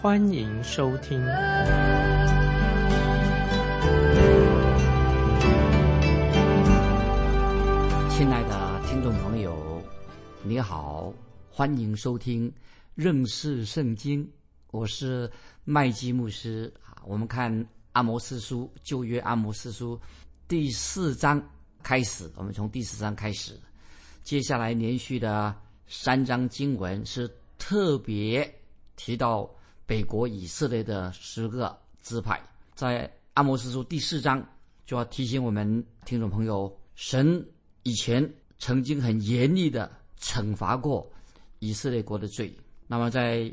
欢迎收听。亲爱的听众朋友，你好，欢迎收听认识圣经。我是麦基牧师啊。我们看阿摩斯书旧约阿摩斯书第四章开始，我们从第四章开始，接下来连续的三章经文是特别提到北国以色列的十个支派。在阿摩斯书第四章就要提醒我们听众朋友，神。以前曾经很严厉的惩罚过以色列国的罪。那么在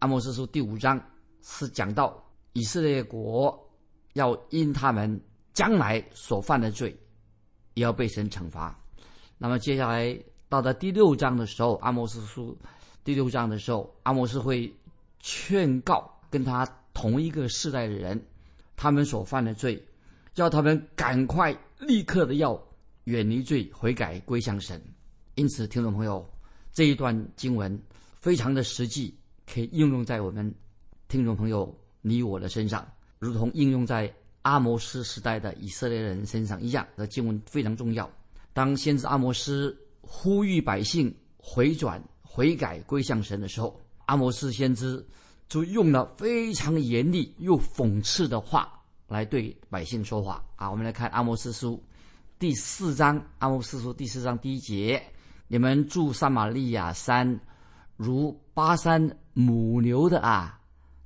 阿摩斯书第五章是讲到以色列国要因他们将来所犯的罪，也要被神惩罚。那么接下来到了第六章的时候，阿摩斯书第六章的时候，阿摩斯会劝告跟他同一个世代的人，他们所犯的罪，叫他们赶快立刻的要。远离罪，悔改归向神。因此，听众朋友，这一段经文非常的实际，可以应用在我们听众朋友你我的身上，如同应用在阿摩斯时代的以色列人身上一样。这经文非常重要。当先知阿摩斯呼吁百姓回转、悔改归向神的时候，阿摩斯先知就用了非常严厉又讽刺的话来对百姓说话。啊，我们来看阿摩斯书。第四章阿摩斯书第四章第一节：你们住撒玛利亚山，如巴山母牛的啊，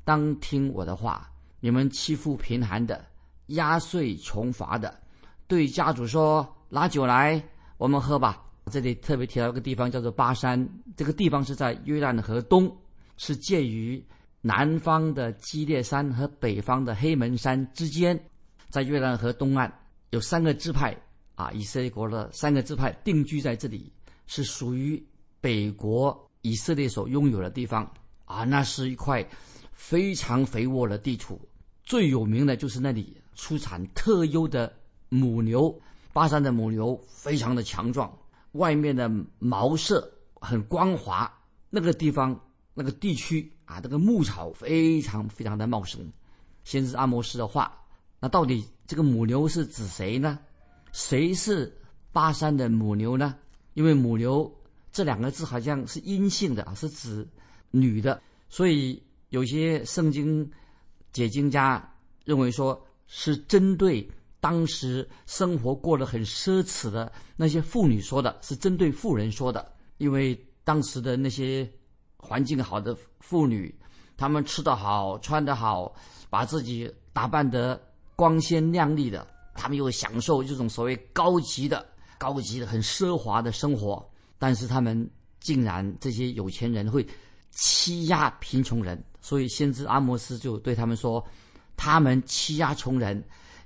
当听我的话。你们欺负贫寒的，压碎穷乏的，对家主说：“拿酒来，我们喝吧。”这里特别提到一个地方，叫做巴山。这个地方是在约旦河东，是介于南方的基列山和北方的黑门山之间，在约旦河东岸有三个支派。啊，以色列国的三个支派定居在这里，是属于北国以色列所拥有的地方啊。那是一块非常肥沃的地土，最有名的就是那里出产特优的母牛。巴山的母牛非常的强壮，外面的毛色很光滑。那个地方那个地区啊，那个牧草非常非常的茂盛。先知阿摩斯的话，那到底这个母牛是指谁呢？谁是巴山的母牛呢？因为母牛这两个字好像是阴性的啊，是指女的，所以有些圣经解经家认为说是针对当时生活过得很奢侈的那些妇女说的，是针对妇人说的。因为当时的那些环境好的妇女，她们吃得好，穿得好，把自己打扮得光鲜亮丽的。她们又享受这种所谓高级的、高级的、很奢华的生活，但是他们竟然这些有钱人会欺压贫穷人，所以先知阿摩斯就对他们说：“他们欺压穷人，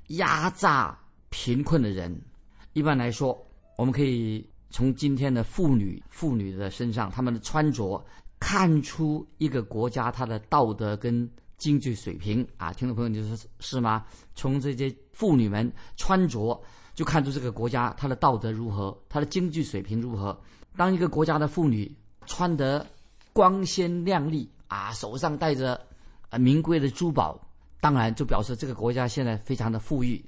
压榨贫困的人。”一般来说，我们可以从今天的妇女、妇女的身上，她们的穿着看出一个国家它的道德跟。经济水平啊，听众朋友，你说是吗？从这些妇女们穿着就看出这个国家它的道德如何，它的经济水平如何。当一个国家的妇女穿得光鲜亮丽啊，手上戴着啊名贵的珠宝，当然就表示这个国家现在非常的富裕。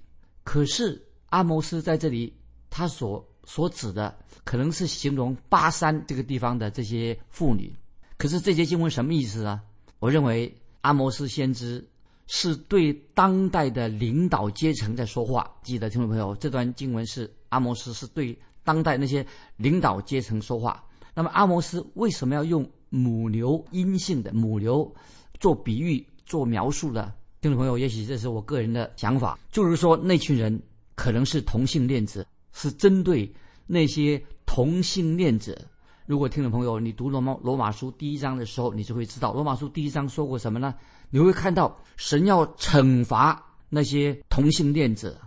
可是阿摩斯在这里，他所所指的可能是形容巴山这个地方的这些妇女。可是这些经文什么意思啊？我认为。阿摩斯先知是对当代的领导阶层在说话。记得听众朋友，这段经文是阿摩斯是对当代那些领导阶层说话。那么阿摩斯为什么要用母牛阴性的母牛做比喻、做描述呢？听众朋友，也许这是我个人的想法，就是说那群人可能是同性恋者，是针对那些同性恋者如果听众朋友你读罗马罗马书第一章的时候，你就会知道罗马书第一章说过什么呢？你会看到神要惩罚那些同性恋者，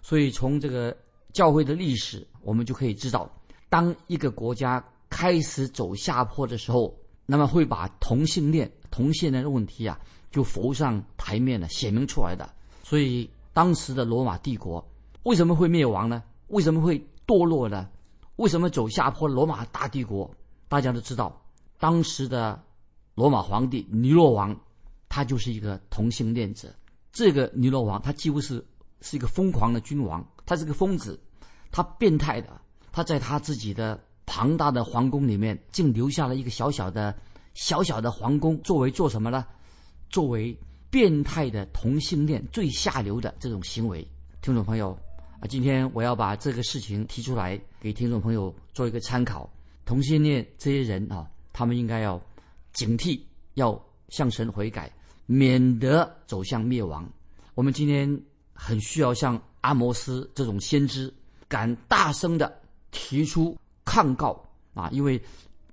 所以从这个教会的历史，我们就可以知道，当一个国家开始走下坡的时候，那么会把同性恋、同性恋的问题啊，就浮上台面了，显明出来的。所以当时的罗马帝国为什么会灭亡呢？为什么会堕落呢？为什么走下坡？罗马大帝国大家都知道，当时的罗马皇帝尼罗王，他就是一个同性恋者。这个尼罗王他几乎是是一个疯狂的君王，他是个疯子，他变态的，他在他自己的庞大的皇宫里面，竟留下了一个小小的、小小的皇宫，作为做什么呢？作为变态的同性恋最下流的这种行为，听众朋友。啊，今天我要把这个事情提出来给听众朋友做一个参考。同性恋这些人啊，他们应该要警惕，要向神悔改，免得走向灭亡。我们今天很需要像阿摩斯这种先知，敢大声的提出抗告啊，因为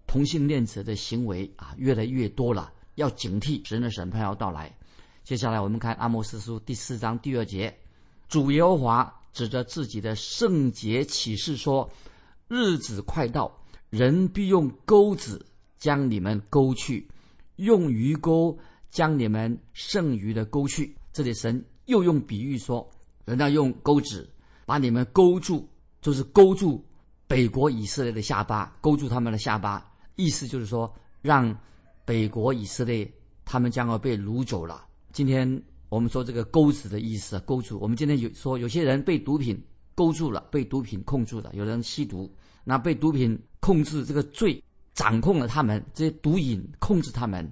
同性恋者的行为啊越来越多了，要警惕神的审判要到来。接下来我们看阿摩斯书第四章第二节，主耶和华。指着自己的圣洁启示说：“日子快到，人必用钩子将你们勾去，用鱼钩将你们剩余的勾去。”这里神又用比喻说：“人要用钩子把你们勾住，就是勾住北国以色列的下巴，勾住他们的下巴。意思就是说，让北国以色列他们将要被掳走了。”今天。我们说这个钩子的意思，啊，钩住。我们今天有说，有些人被毒品勾住了，被毒品控住了。有人吸毒，那被毒品控制这个罪，掌控了他们，这些毒瘾控制他们。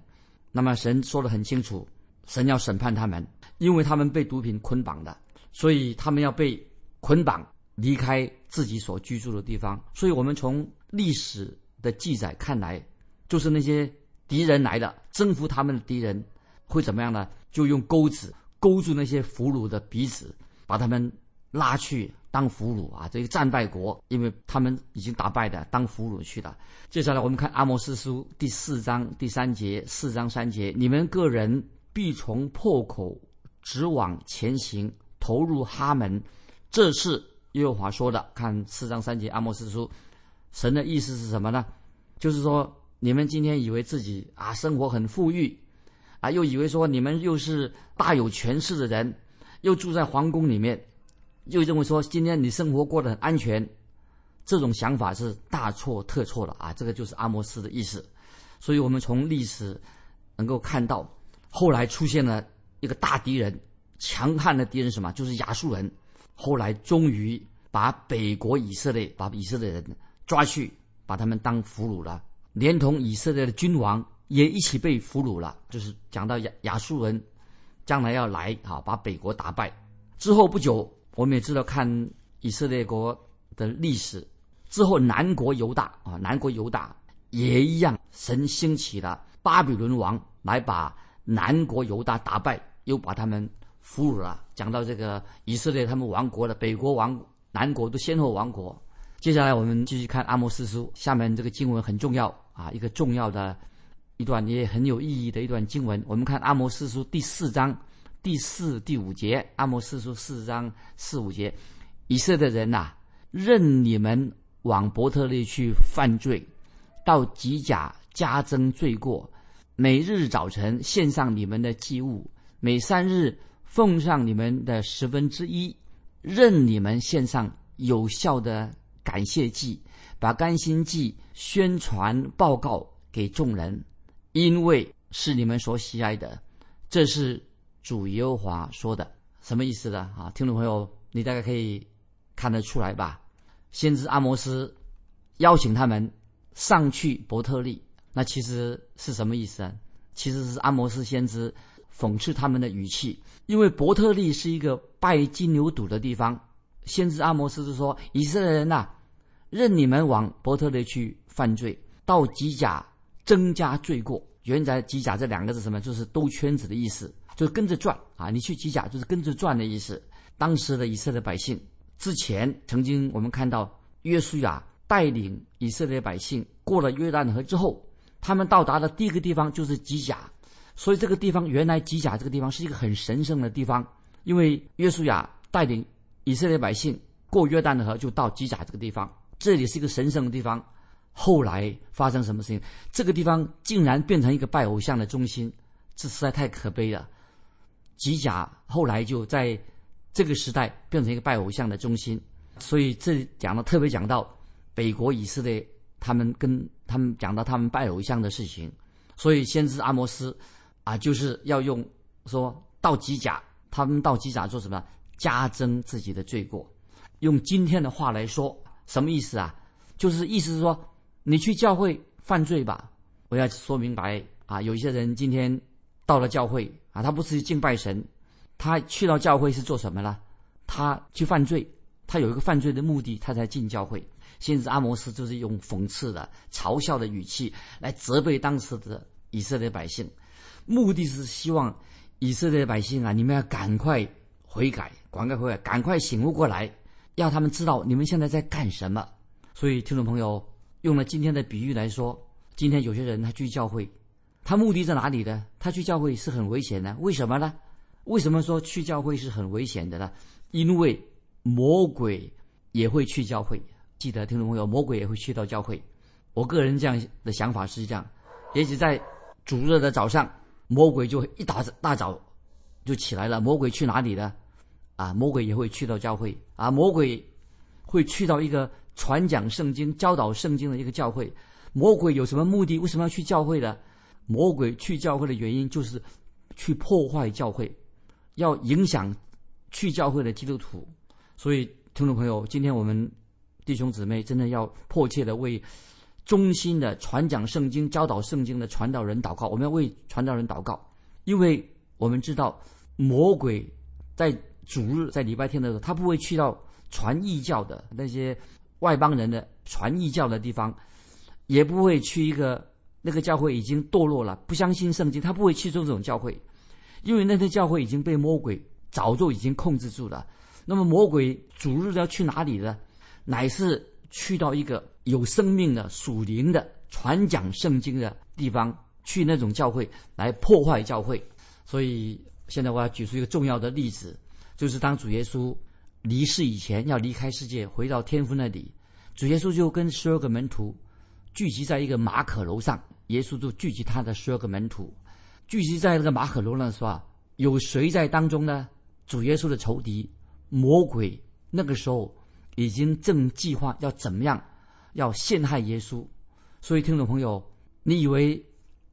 那么神说的很清楚，神要审判他们，因为他们被毒品捆绑的，所以他们要被捆绑离开自己所居住的地方。所以我们从历史的记载看来，就是那些敌人来了，征服他们的敌人。会怎么样呢？就用钩子勾住那些俘虏的鼻子，把他们拉去当俘虏啊！这个战败国，因为他们已经打败的，当俘虏去了。接下来我们看阿摩斯书第四章第三节，四章三节：你们个人必从破口直往前行，投入哈门。这是耶和华说的。看四章三节，阿摩斯书，神的意思是什么呢？就是说，你们今天以为自己啊，生活很富裕。啊，又以为说你们又是大有权势的人，又住在皇宫里面，又认为说今天你生活过得很安全，这种想法是大错特错了啊！这个就是阿摩斯的意思。所以我们从历史能够看到，后来出现了一个大敌人，强悍的敌人什么？就是亚述人。后来终于把北国以色列，把以色列人抓去，把他们当俘虏了，连同以色列的君王。也一起被俘虏了，就是讲到亚亚述人将来要来啊，把北国打败之后不久，我们也知道看以色列国的历史之后，南国犹大啊，南国犹大也一样，神兴起了巴比伦王来把南国犹大打败，又把他们俘虏了。讲到这个以色列他们亡国了，北国亡，南国都先后亡国。接下来我们继续看阿摩斯书，下面这个经文很重要啊，一个重要的。一段也很有意义的一段经文，我们看《阿摩斯书》第四章第四、第五节，《阿摩斯书》四章四五节，以色列人呐，任你们往伯特利去犯罪，到吉甲加增罪过，每日早晨献上你们的祭物，每三日奉上你们的十分之一，任你们献上有效的感谢祭，把甘心祭宣传报告给众人。因为是你们所喜爱的，这是主耶和华说的，什么意思呢？啊，听众朋友，你大概可以看得出来吧？先知阿摩斯邀请他们上去伯特利，那其实是什么意思啊？其实是阿摩斯先知讽刺他们的语气，因为伯特利是一个拜金牛犊的地方。先知阿摩斯是说：以色列人呐，任你们往伯特利去犯罪，到吉甲。增加罪过，原来机甲这两个字什么？就是兜圈子的意思，就是跟着转啊！你去机甲就是跟着转的意思。当时的以色列百姓之前曾经我们看到约书亚带领以色列百姓过了约旦河之后，他们到达的第一个地方就是吉甲，所以这个地方原来吉甲这个地方是一个很神圣的地方，因为约书亚带领以色列百姓过约旦河就到吉甲这个地方，这里是一个神圣的地方。后来发生什么事情？这个地方竟然变成一个拜偶像的中心，这实在太可悲了。吉甲后来就在这个时代变成一个拜偶像的中心，所以这讲了特别讲到北国以色列，他们跟他们讲到他们拜偶像的事情，所以先知阿摩斯啊，就是要用说到吉甲，他们到吉甲做什么？加增自己的罪过。用今天的话来说，什么意思啊？就是意思是说。你去教会犯罪吧！我要说明白啊，有一些人今天到了教会啊，他不是敬拜神，他去到教会是做什么呢？他去犯罪，他有一个犯罪的目的，他才进教会。先知阿摩斯就是用讽刺的、嘲笑的语气来责备当时的以色列百姓，目的是希望以色列百姓啊，你们要赶快悔改，赶快悔改，赶快醒悟过来，要他们知道你们现在在干什么。所以，听众朋友。用了今天的比喻来说，今天有些人他去教会，他目的在哪里呢？他去教会是很危险的，为什么呢？为什么说去教会是很危险的呢？因为魔鬼也会去教会。记得听众朋友，魔鬼也会去到教会。我个人这样的想法是这样：也许在主日的早上，魔鬼就一大大早就起来了。魔鬼去哪里呢？啊，魔鬼也会去到教会啊，魔鬼会去到一个。传讲圣经、教导圣经的一个教会，魔鬼有什么目的？为什么要去教会呢？魔鬼去教会的原因就是去破坏教会，要影响去教会的基督徒。所以，听众朋友，今天我们弟兄姊妹真的要迫切的为忠心的传讲圣经、教导圣经的传道人祷告。我们要为传道人祷告，因为我们知道魔鬼在主日、在礼拜天的时候，他不会去到传异教的那些。外邦人的传异教的地方，也不会去一个那个教会已经堕落了，不相信圣经，他不会去做这种教会，因为那些教会已经被魔鬼早就已经控制住了。那么魔鬼主日要去哪里呢？乃是去到一个有生命的属灵的传讲圣经的地方，去那种教会来破坏教会。所以现在我要举出一个重要的例子，就是当主耶稣。离世以前要离开世界，回到天父那里，主耶稣就跟十二个门徒聚集在一个马可楼上。耶稣就聚集他的十二个门徒，聚集在那个马可楼上，是吧？有谁在当中呢？主耶稣的仇敌魔鬼，那个时候已经正计划要怎么样，要陷害耶稣。所以，听众朋友，你以为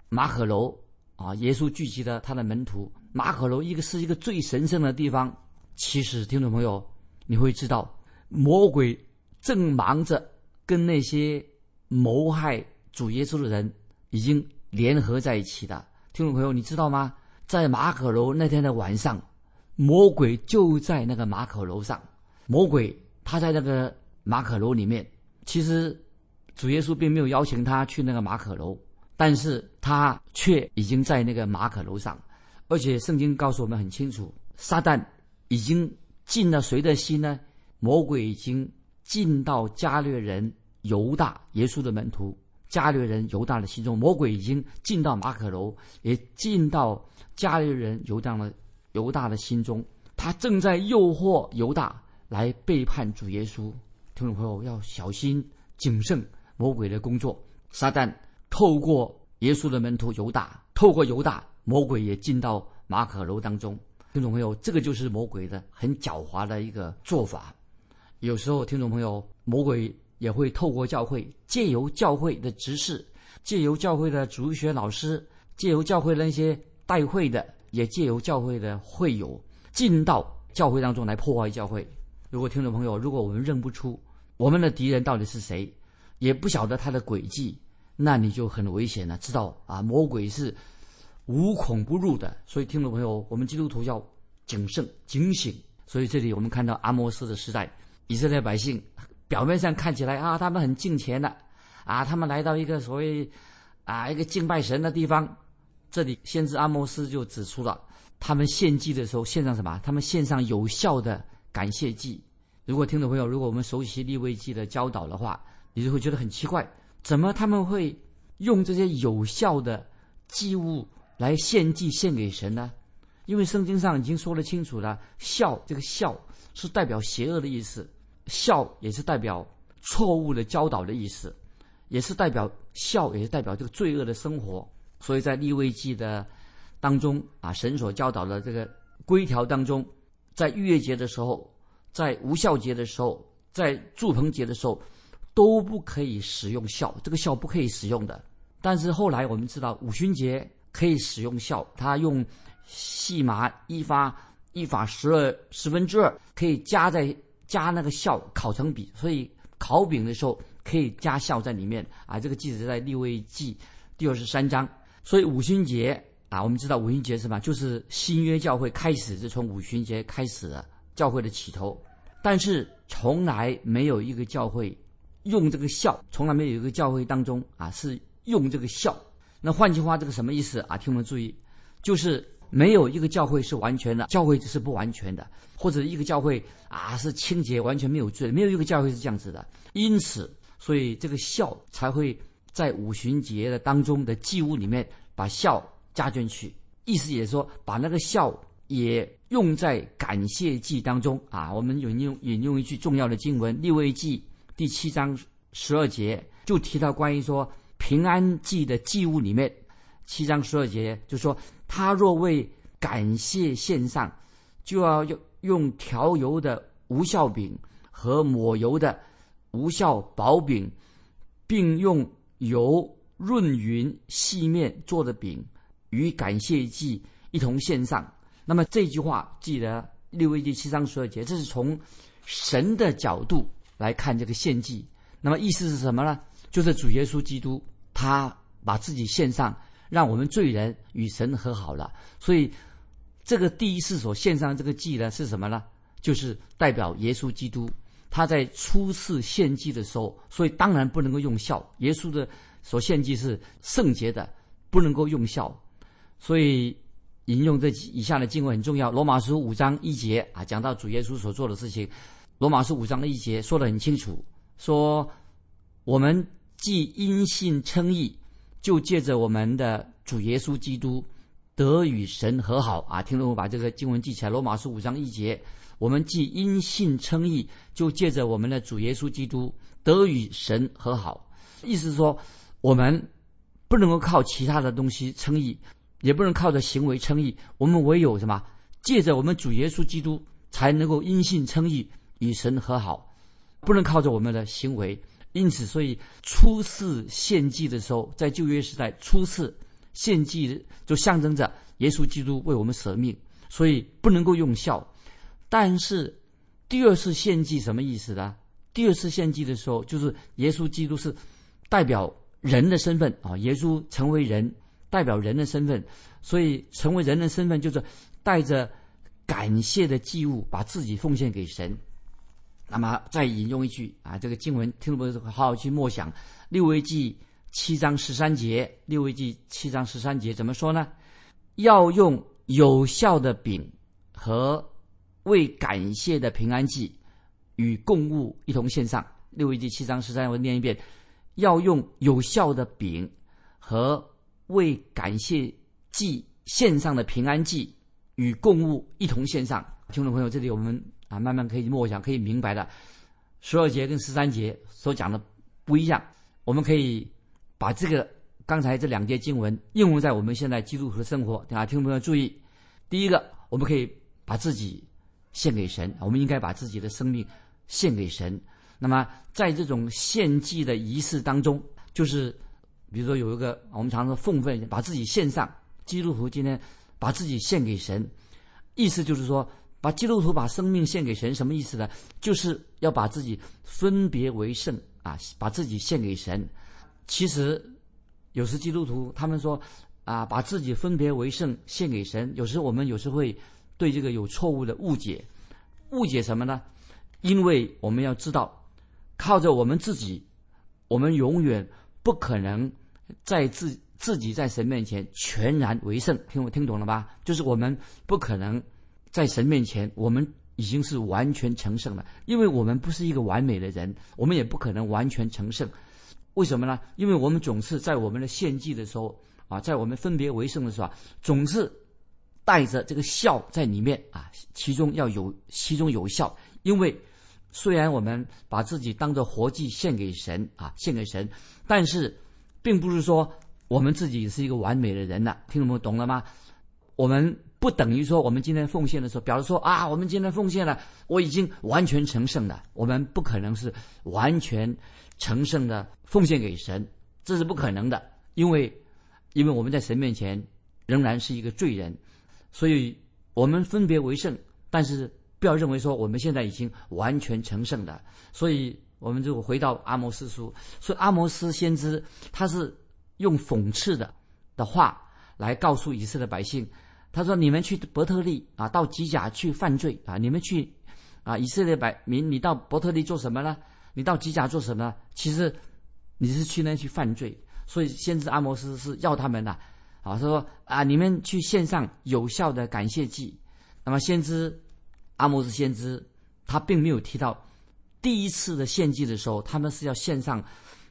马可楼啊，耶稣聚集了他的门徒，马可楼一个是一个最神圣的地方，其实，听众朋友。你会知道，魔鬼正忙着跟那些谋害主耶稣的人已经联合在一起的。听众朋友，你知道吗？在马可楼那天的晚上，魔鬼就在那个马可楼上。魔鬼他在那个马可楼里面，其实主耶稣并没有邀请他去那个马可楼，但是他却已经在那个马可楼上。而且圣经告诉我们很清楚，撒旦已经。进了谁的心呢？魔鬼已经进到加略人犹大耶稣的门徒加略人犹大的心中。魔鬼已经进到马可楼，也进到加略人犹大的犹大的心中。他正在诱惑犹大来背叛主耶稣。听众朋友要小心谨慎魔鬼的工作。撒旦透过耶稣的门徒犹大，透过犹大，魔鬼也进到马可楼当中。听众朋友，这个就是魔鬼的很狡猾的一个做法。有时候，听众朋友，魔鬼也会透过教会，借由教会的执事，借由教会的主学老师，借由教会那些带会的，也借由教会的会友，进到教会当中来破坏教会。如果听众朋友，如果我们认不出我们的敌人到底是谁，也不晓得他的诡计，那你就很危险了。知道啊，魔鬼是。无孔不入的，所以听众朋友，我们基督徒要谨慎、警醒。所以这里我们看到阿摩斯的时代，以色列百姓表面上看起来啊，他们很敬虔的，啊，他们来到一个所谓啊一个敬拜神的地方。这里先知阿摩斯就指出了，他们献祭的时候献上什么？他们献上有效的感谢祭。如果听众朋友，如果我们熟悉立位记的教导的话，你就会觉得很奇怪，怎么他们会用这些有效的祭物来献祭献给神呢？因为圣经上已经说得清楚了，孝这个孝是代表邪恶的意思，孝也是代表错误的教导的意思，也是代表孝也是代表这个罪恶的生活。所以在立位记的当中啊，神所教导的这个规条当中，在逾越节的时候，在无孝节的时候，在祝棚节的时候，都不可以使用孝，这个孝不可以使用的。但是后来我们知道五旬节可以使用孝，他用。细麻一发一发十二十分之二，可以加在加那个孝烤成饼，所以烤饼的时候可以加孝在里面啊。这个记载在立位记第二十三章。所以五旬节啊，我们知道五旬节是什么？就是新约教会开始是从五旬节开始的教会的起头。但是从来没有一个教会用这个孝，从来没有一个教会当中啊是用这个孝。那换句话，这个什么意思啊？听我们注意，就是。没有一个教会是完全的，教会是不完全的，或者一个教会啊是清洁完全没有罪，没有一个教会是这样子的。因此，所以这个孝才会在五旬节的当中的祭物里面把孝加进去，意思也是说把那个孝也用在感谢祭当中啊。我们引用引用一句重要的经文，《立位记》第七章十二节就提到关于说平安祭的祭物里面，七章十二节就说。他若为感谢献上，就要用用调油的无效饼和抹油的无效薄饼，并用油润匀细面做的饼与感谢祭一同献上。那么这句话记得六位第七章十二节，这是从神的角度来看这个献祭。那么意思是什么呢？就是主耶稣基督他把自己献上。让我们罪人与神和好了，所以这个第一次所献上这个祭呢是什么呢？就是代表耶稣基督他在初次献祭的时候，所以当然不能够用孝。耶稣的所献祭是圣洁的，不能够用孝。所以引用这以下的经文很重要，《罗马书五章一节》啊，讲到主耶稣所做的事情，《罗马书五章的一节》说得很清楚，说我们既因信称义。就借着我们的主耶稣基督得与神和好啊！听众我把这个经文记起来，《罗马书五章一节》，我们既因信称义，就借着我们的主耶稣基督得与神和好。意思是说，我们不能够靠其他的东西称义，也不能靠着行为称义，我们唯有什么？借着我们主耶稣基督，才能够因信称义，与神和好，不能靠着我们的行为。因此，所以初次献祭的时候，在旧约时代，初次献祭就象征着耶稣基督为我们舍命，所以不能够用孝。但是第二次献祭什么意思呢？第二次献祭的时候，就是耶稣基督是代表人的身份啊，耶稣成为人，代表人的身份，所以成为人的身份就是带着感谢的祭物，把自己奉献给神。那么再引用一句啊，这个经文听众朋友好好去默想，《六位记》七章十三节，《六位记》七章十三节怎么说呢？要用有效的饼和为感谢的平安祭与供物一同献上。《六位记》七章十三，我念一遍：要用有效的饼和为感谢祭献上的平安祭与供物一同献上。听众朋友，这里我们。啊，慢慢可以默想，可以明白的。十二节跟十三节所讲的不一样，我们可以把这个刚才这两节经文应用在我们现在基督徒的生活。啊，听众朋友注意，第一个，我们可以把自己献给神，我们应该把自己的生命献给神。那么，在这种献祭的仪式当中，就是比如说有一个我们常说奉奉，把自己献上。基督徒今天把自己献给神，意思就是说。把基督徒把生命献给神，什么意思呢？就是要把自己分别为圣啊，把自己献给神。其实，有时基督徒他们说啊，把自己分别为圣献给神。有时我们有时会对这个有错误的误解，误解什么呢？因为我们要知道，靠着我们自己，我们永远不可能在自自己在神面前全然为圣。听我听懂了吧？就是我们不可能。在神面前，我们已经是完全成圣了，因为我们不是一个完美的人，我们也不可能完全成圣。为什么呢？因为我们总是在我们的献祭的时候啊，在我们分别为圣的时候，总是带着这个孝在里面啊，其中要有其中有效。因为虽然我们把自己当做活祭献给神啊，献给神，但是并不是说我们自己是一个完美的人了。听懂？懂了吗？我们不等于说我们今天奉献的时候，表示说啊，我们今天奉献了，我已经完全成圣了。我们不可能是完全成圣的奉献给神，这是不可能的，因为因为我们在神面前仍然是一个罪人，所以我们分别为圣，但是不要认为说我们现在已经完全成圣的。所以我们就回到阿摩斯书，所以阿摩斯先知他是用讽刺的的话来告诉以色列百姓。他说：“你们去伯特利啊，到吉甲去犯罪啊！你们去啊，以色列百民，你到伯特利做什么呢？你到吉甲做什么？其实你是去那去犯罪。所以先知阿摩斯是要他们呐，啊，他说啊，你们去献上有效的感谢祭。那么先知阿摩斯先知他并没有提到第一次的献祭的时候，他们是要献上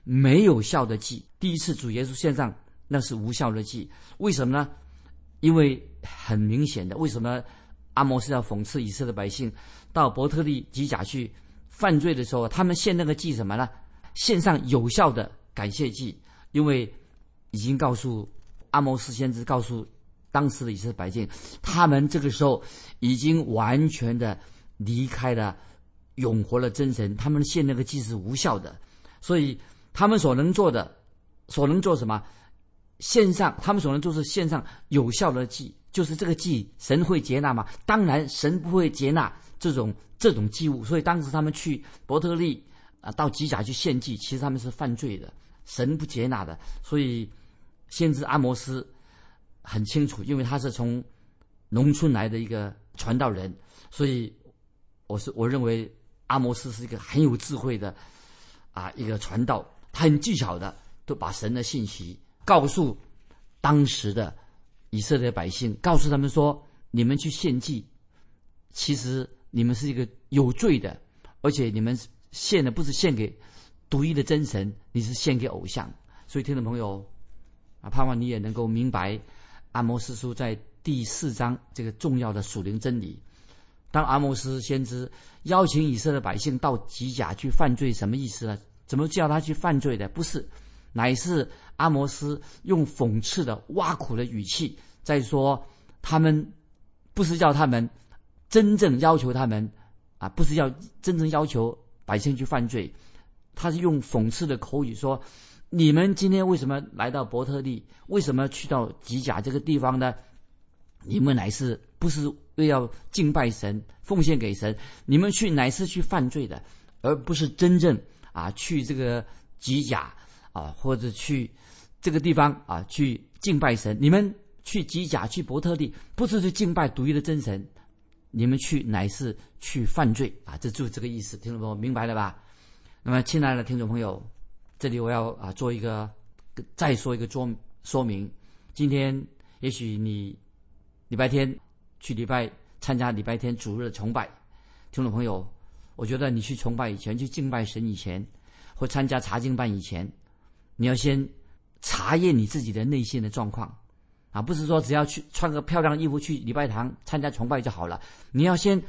没有效的祭。第一次主耶稣献上那是无效的祭，为什么呢？因为很明显的，为什么阿摩斯要讽刺以色列百姓到伯特利吉甲去犯罪的时候，他们献那个祭什么呢？献上有效的感谢祭，因为已经告诉阿摩斯先知告诉当时的以色列百姓，他们这个时候已经完全的离开了永活的真神，他们献那个祭是无效的，所以他们所能做的，所能做什么？线上，他们所能做是线上有效的祭，就是这个祭，神会接纳吗？当然，神不会接纳这种这种祭物。所以当时他们去伯特利啊，到吉甲去献祭，其实他们是犯罪的，神不接纳的。所以先知阿摩斯很清楚，因为他是从农村来的一个传道人，所以我是我认为阿摩斯是一个很有智慧的啊一个传道，他很技巧的都把神的信息。告诉当时的以色列百姓，告诉他们说：“你们去献祭，其实你们是一个有罪的，而且你们献的不是献给独一的真神，你是献给偶像。”所以，听众朋友啊，盼望你也能够明白阿摩斯书在第四章这个重要的属灵真理。当阿摩斯先知邀请以色列百姓到吉甲去犯罪，什么意思呢？怎么叫他去犯罪的？不是，乃是。阿摩斯用讽刺的、挖苦的语气在说：“他们不是叫他们真正要求他们啊，不是要真正要求百姓去犯罪。他是用讽刺的口语说：‘你们今天为什么来到伯特利？为什么去到吉甲这个地方呢？你们乃是不是为要敬拜神、奉献给神？你们去乃是去犯罪的，而不是真正啊去这个吉甲啊，或者去。’这个地方啊，去敬拜神。你们去吉甲、去伯特利，不是去敬拜独一的真神，你们去乃是去犯罪啊！这就是这个意思，听众朋友明白了吧？那么，亲爱的听众朋友，这里我要啊做一个再说一个说说明。今天也许你礼拜天去礼拜参加礼拜天主日的崇拜，听众朋友，我觉得你去崇拜以前，去敬拜神以前，或参加查经班以前，你要先。查验你自己的内心的状况，啊，不是说只要去穿个漂亮的衣服去礼拜堂参加崇拜就好了。你要先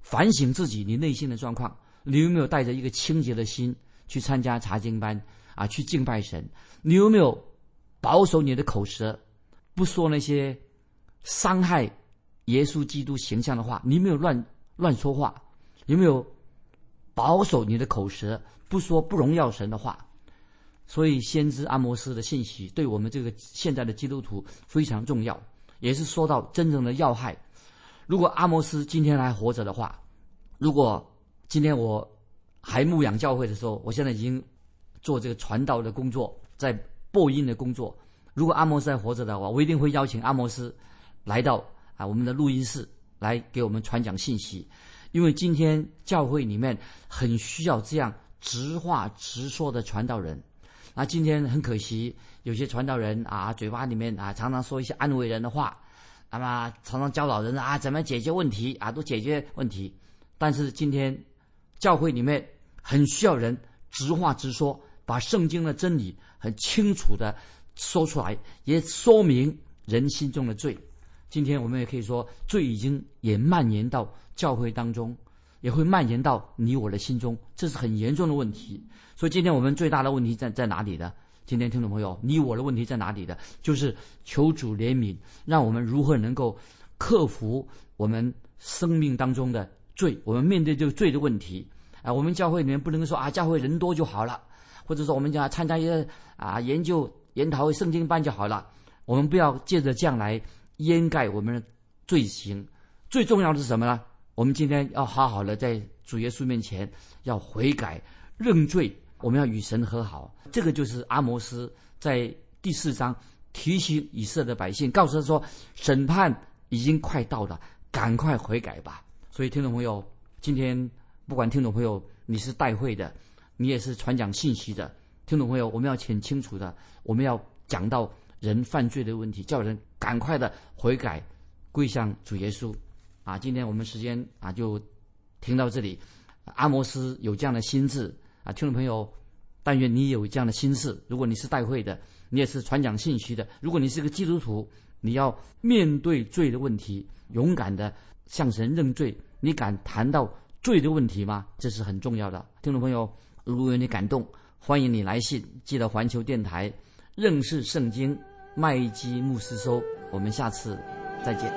反省自己，你内心的状况，你有没有带着一个清洁的心去参加查经班啊？去敬拜神？你有没有保守你的口舌，不说那些伤害耶稣基督形象的话？你有没有乱乱说话？有没有保守你的口舌，不说不荣耀神的话？所以，先知阿摩斯的信息对我们这个现在的基督徒非常重要，也是说到真正的要害。如果阿摩斯今天还活着的话，如果今天我还牧养教会的时候，我现在已经做这个传道的工作，在播音的工作。如果阿摩斯还活着的话，我一定会邀请阿摩斯来到啊我们的录音室来给我们传讲信息，因为今天教会里面很需要这样直话直说的传道人。啊今天很可惜，有些传道人啊，嘴巴里面啊常常说一些安慰人的话，那么常常教导人啊怎么解决问题啊，都解决问题。但是今天教会里面很需要人直话直说，把圣经的真理很清楚的说出来，也说明人心中的罪。今天我们也可以说，罪已经也蔓延到教会当中，也会蔓延到你我的心中，这是很严重的问题。所以今天我们最大的问题在在哪里呢？今天听众朋友，你我的问题在哪里的？就是求主怜悯，让我们如何能够克服我们生命当中的罪。我们面对这个罪的问题啊，我们教会里面不能说啊，教会人多就好了，或者说我们讲参加一个啊研究研讨会圣经班就好了。我们不要借着这样来。掩盖我们的罪行，最重要的是什么呢？我们今天要好好的在主耶稣面前要悔改认罪，我们要与神和好。这个就是阿摩斯在第四章提醒以色列的百姓，告诉他说：审判已经快到了，赶快悔改吧。所以，听众朋友，今天不管听众朋友你是代会的，你也是传讲信息的听众朋友，我们要很清楚的，我们要讲到。人犯罪的问题，叫人赶快的悔改，归向主耶稣。啊，今天我们时间啊就停到这里。阿摩斯有这样的心智啊，听众朋友，但愿你有这样的心事。如果你是代会的，你也是传讲信息的，如果你是个基督徒，你要面对罪的问题，勇敢的向神认罪。你敢谈到罪的问题吗？这是很重要的。听众朋友，如果你感动，欢迎你来信记得环球电台。认识圣经，麦基牧师收：“我们下次再见。”